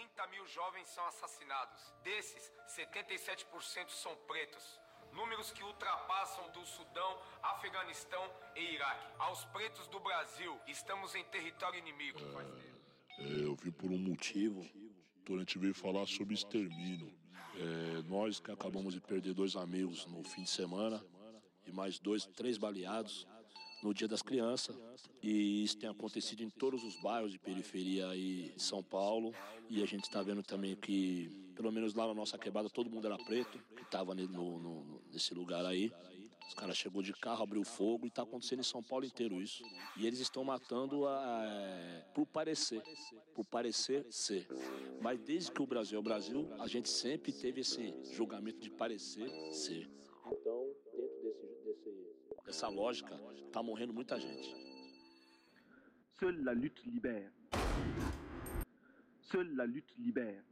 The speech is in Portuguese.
30 mil jovens são assassinados. Desses, 77% são pretos. Números que ultrapassam do Sudão, Afeganistão e Iraque. Aos pretos do Brasil, estamos em território inimigo. É, eu vim por um motivo. Gente veio falar sobre extermínio. É, nós que acabamos de perder dois amigos no fim de semana e mais dois, três baleados no Dia das Crianças. E isso tem acontecido em todos os bairros de periferia aí de São Paulo. E a gente está vendo também que, pelo menos lá na nossa quebrada, todo mundo era preto, que estava nesse lugar aí. Os caras chegou de carro, abriu fogo e está acontecendo em São Paulo inteiro isso. E eles estão matando a, por parecer, por parecer ser. Mas desde que o Brasil é o Brasil, a gente sempre teve esse julgamento de parecer ser. Então, dentro desse, desse, dessa lógica, tá morrendo muita gente. Seule la lutte libère. Seule la lutte libère.